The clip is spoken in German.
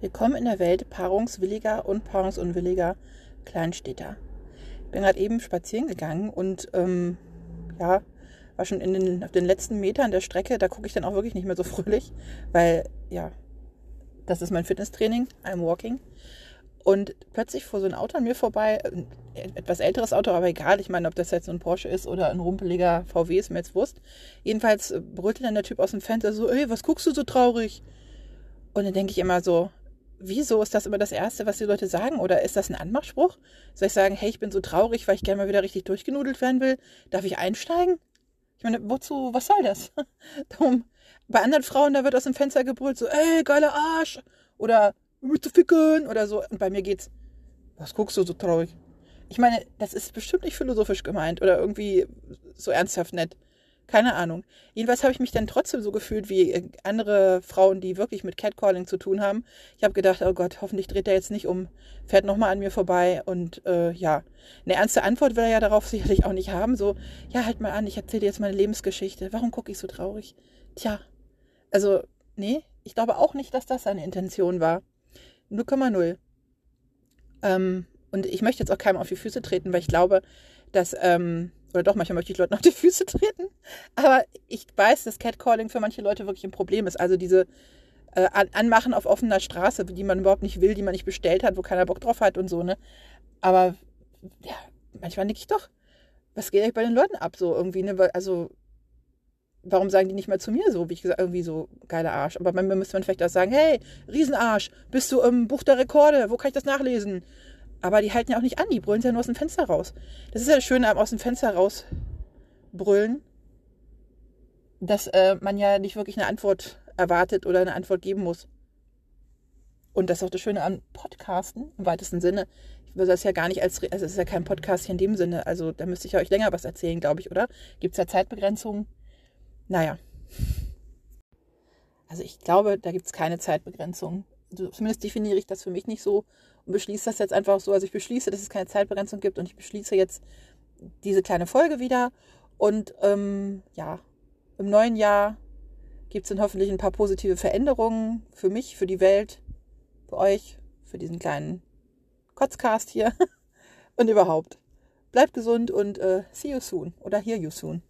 Willkommen in der Welt paarungswilliger und paarungsunwilliger Kleinstädter. Ich bin gerade eben spazieren gegangen und ähm, ja, war schon in den, auf den letzten Metern der Strecke. Da gucke ich dann auch wirklich nicht mehr so fröhlich, weil ja, das ist mein Fitnesstraining. I'm walking. Und plötzlich fuhr so ein Auto an mir vorbei, ein etwas älteres Auto, aber egal. Ich meine, ob das jetzt so ein Porsche ist oder ein rumpeliger VW, ist mir jetzt wurscht. Jedenfalls brüllte dann der Typ aus dem Fenster so, ey, was guckst du so traurig? Und dann denke ich immer so, wieso ist das immer das Erste, was die Leute sagen? Oder ist das ein Anmachspruch? Soll ich sagen, hey, ich bin so traurig, weil ich gerne mal wieder richtig durchgenudelt werden will? Darf ich einsteigen? Ich meine, wozu, was soll das? Darum, bei anderen Frauen, da wird aus dem Fenster gebrüllt, so, ey, geiler Arsch! Oder, willst du ficken? Oder so. Und bei mir geht's, was guckst du so traurig? Ich meine, das ist bestimmt nicht philosophisch gemeint oder irgendwie so ernsthaft nett. Keine Ahnung. Jedenfalls habe ich mich dann trotzdem so gefühlt wie äh, andere Frauen, die wirklich mit Catcalling zu tun haben. Ich habe gedacht, oh Gott, hoffentlich dreht er jetzt nicht um, fährt nochmal an mir vorbei und äh, ja, eine ernste Antwort will er ja darauf sicherlich auch nicht haben. So, ja, halt mal an, ich erzähle dir jetzt meine Lebensgeschichte. Warum gucke ich so traurig? Tja, also, nee, ich glaube auch nicht, dass das seine Intention war. 0,0. Ähm, und ich möchte jetzt auch keinem auf die Füße treten, weil ich glaube, dass ähm, oder doch, manchmal möchte ich Leuten auf die Füße treten. Aber ich weiß, dass Catcalling für manche Leute wirklich ein Problem ist. Also diese äh, Anmachen auf offener Straße, die man überhaupt nicht will, die man nicht bestellt hat, wo keiner Bock drauf hat und so, ne? Aber ja, manchmal denke ich doch, was geht eigentlich bei den Leuten ab so irgendwie, ne? Also, warum sagen die nicht mal zu mir so, wie ich gesagt, irgendwie so geiler Arsch. Aber bei mir müsste man vielleicht auch sagen, hey, Riesenarsch, bist du im Buch der Rekorde, wo kann ich das nachlesen? Aber die halten ja auch nicht an, die brüllen ja nur aus dem Fenster raus. Das ist ja das Schöne am aus dem Fenster raus brüllen, dass äh, man ja nicht wirklich eine Antwort erwartet oder eine Antwort geben muss. Und das ist auch das Schöne am Podcasten im weitesten Sinne. Ich würde das ja gar nicht als, also es ist ja kein Podcast hier in dem Sinne. Also da müsste ich ja euch länger was erzählen, glaube ich, oder? Gibt es ja Zeitbegrenzungen? Naja. Also ich glaube, da gibt es keine Zeitbegrenzung. Zumindest definiere ich das für mich nicht so und beschließe das jetzt einfach so. Also ich beschließe, dass es keine Zeitbegrenzung gibt und ich beschließe jetzt diese kleine Folge wieder. Und ähm, ja, im neuen Jahr gibt es dann hoffentlich ein paar positive Veränderungen für mich, für die Welt, für euch, für diesen kleinen Kotzcast hier und überhaupt. Bleibt gesund und äh, see you soon oder hear you soon.